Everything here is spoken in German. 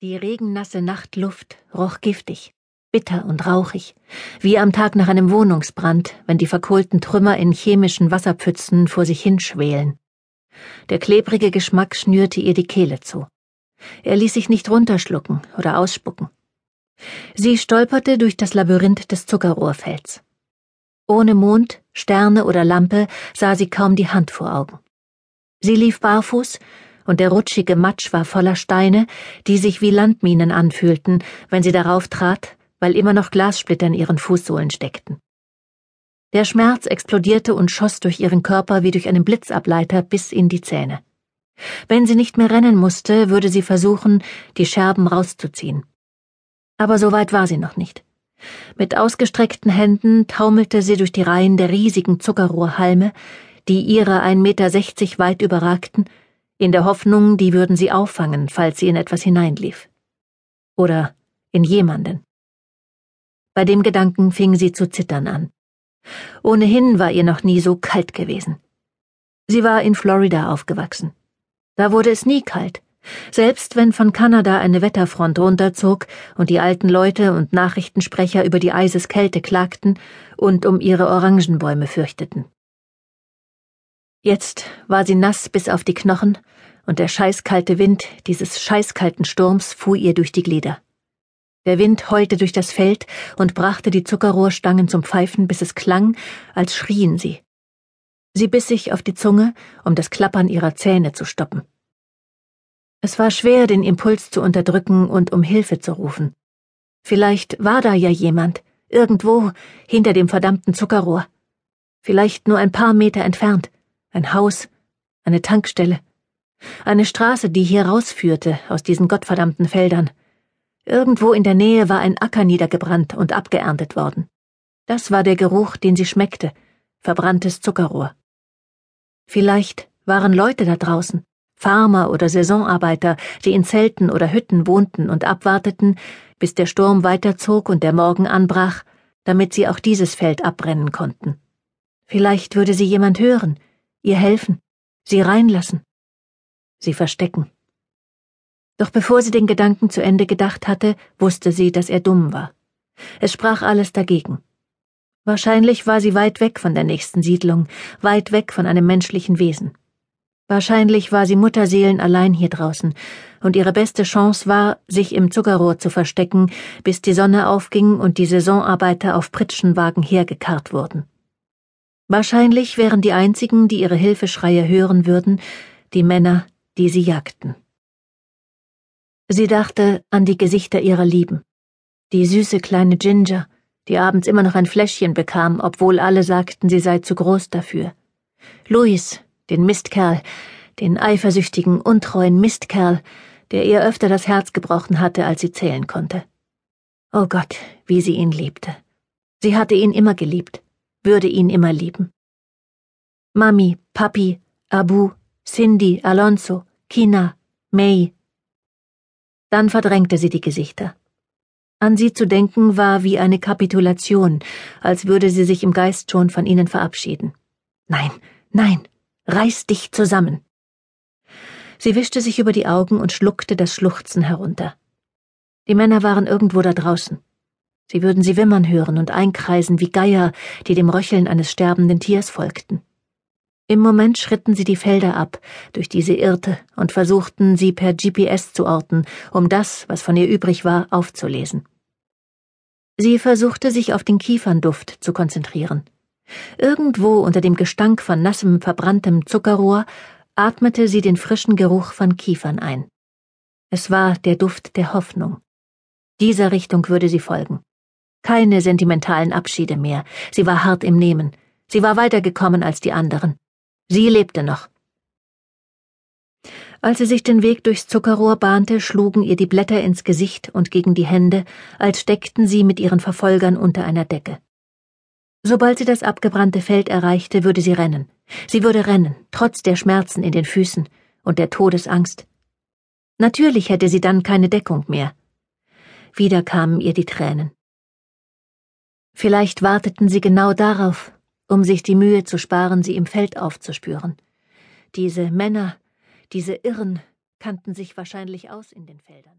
Die regennasse Nachtluft roch giftig, bitter und rauchig, wie am Tag nach einem Wohnungsbrand, wenn die verkohlten Trümmer in chemischen Wasserpfützen vor sich hinschwelen. Der klebrige Geschmack schnürte ihr die Kehle zu. Er ließ sich nicht runterschlucken oder ausspucken. Sie stolperte durch das Labyrinth des Zuckerrohrfelds. Ohne Mond, Sterne oder Lampe sah sie kaum die Hand vor Augen. Sie lief barfuß, und der rutschige Matsch war voller Steine, die sich wie Landminen anfühlten, wenn sie darauf trat, weil immer noch Glassplitter in ihren Fußsohlen steckten. Der Schmerz explodierte und schoss durch ihren Körper wie durch einen Blitzableiter bis in die Zähne. Wenn sie nicht mehr rennen musste, würde sie versuchen, die Scherben rauszuziehen. Aber so weit war sie noch nicht. Mit ausgestreckten Händen taumelte sie durch die Reihen der riesigen Zuckerrohrhalme, die ihre 1,60 Meter weit überragten, in der Hoffnung, die würden sie auffangen, falls sie in etwas hineinlief. Oder in jemanden. Bei dem Gedanken fing sie zu zittern an. Ohnehin war ihr noch nie so kalt gewesen. Sie war in Florida aufgewachsen. Da wurde es nie kalt, selbst wenn von Kanada eine Wetterfront runterzog und die alten Leute und Nachrichtensprecher über die Eiseskälte klagten und um ihre Orangenbäume fürchteten. Jetzt war sie nass bis auf die Knochen, und der scheißkalte Wind dieses scheißkalten Sturms fuhr ihr durch die Glieder. Der Wind heulte durch das Feld und brachte die Zuckerrohrstangen zum Pfeifen, bis es klang, als schrien sie. Sie biss sich auf die Zunge, um das Klappern ihrer Zähne zu stoppen. Es war schwer, den Impuls zu unterdrücken und um Hilfe zu rufen. Vielleicht war da ja jemand, irgendwo, hinter dem verdammten Zuckerrohr. Vielleicht nur ein paar Meter entfernt ein Haus, eine Tankstelle, eine Straße, die hier rausführte aus diesen gottverdammten Feldern. Irgendwo in der Nähe war ein Acker niedergebrannt und abgeerntet worden. Das war der Geruch, den sie schmeckte, verbranntes Zuckerrohr. Vielleicht waren Leute da draußen, Farmer oder Saisonarbeiter, die in Zelten oder Hütten wohnten und abwarteten, bis der Sturm weiterzog und der Morgen anbrach, damit sie auch dieses Feld abbrennen konnten. Vielleicht würde sie jemand hören, ihr helfen, sie reinlassen, sie verstecken. Doch bevor sie den Gedanken zu Ende gedacht hatte, wusste sie, dass er dumm war. Es sprach alles dagegen. Wahrscheinlich war sie weit weg von der nächsten Siedlung, weit weg von einem menschlichen Wesen. Wahrscheinlich war sie Mutterseelen allein hier draußen, und ihre beste Chance war, sich im Zuckerrohr zu verstecken, bis die Sonne aufging und die Saisonarbeiter auf Pritschenwagen hergekarrt wurden. Wahrscheinlich wären die einzigen, die ihre Hilfeschreie hören würden, die Männer, die sie jagten. Sie dachte an die Gesichter ihrer Lieben. Die süße kleine Ginger, die abends immer noch ein Fläschchen bekam, obwohl alle sagten, sie sei zu groß dafür. Louis, den Mistkerl, den eifersüchtigen, untreuen Mistkerl, der ihr öfter das Herz gebrochen hatte, als sie zählen konnte. Oh Gott, wie sie ihn liebte. Sie hatte ihn immer geliebt würde ihn immer lieben. Mami, Papi, Abu, Cindy, Alonso, Kina, May. Dann verdrängte sie die Gesichter. An sie zu denken war wie eine Kapitulation, als würde sie sich im Geist schon von ihnen verabschieden. Nein, nein, reiß dich zusammen. Sie wischte sich über die Augen und schluckte das Schluchzen herunter. Die Männer waren irgendwo da draußen. Sie würden sie wimmern hören und einkreisen wie Geier, die dem Röcheln eines sterbenden Tiers folgten. Im Moment schritten sie die Felder ab, durch die sie irrte, und versuchten, sie per GPS zu orten, um das, was von ihr übrig war, aufzulesen. Sie versuchte, sich auf den Kiefernduft zu konzentrieren. Irgendwo unter dem Gestank von nassem, verbranntem Zuckerrohr atmete sie den frischen Geruch von Kiefern ein. Es war der Duft der Hoffnung. Dieser Richtung würde sie folgen. Keine sentimentalen Abschiede mehr. Sie war hart im Nehmen. Sie war weitergekommen als die anderen. Sie lebte noch. Als sie sich den Weg durchs Zuckerrohr bahnte, schlugen ihr die Blätter ins Gesicht und gegen die Hände, als steckten sie mit ihren Verfolgern unter einer Decke. Sobald sie das abgebrannte Feld erreichte, würde sie rennen. Sie würde rennen, trotz der Schmerzen in den Füßen und der Todesangst. Natürlich hätte sie dann keine Deckung mehr. Wieder kamen ihr die Tränen. Vielleicht warteten sie genau darauf, um sich die Mühe zu sparen, sie im Feld aufzuspüren. Diese Männer, diese Irren, kannten sich wahrscheinlich aus in den Feldern.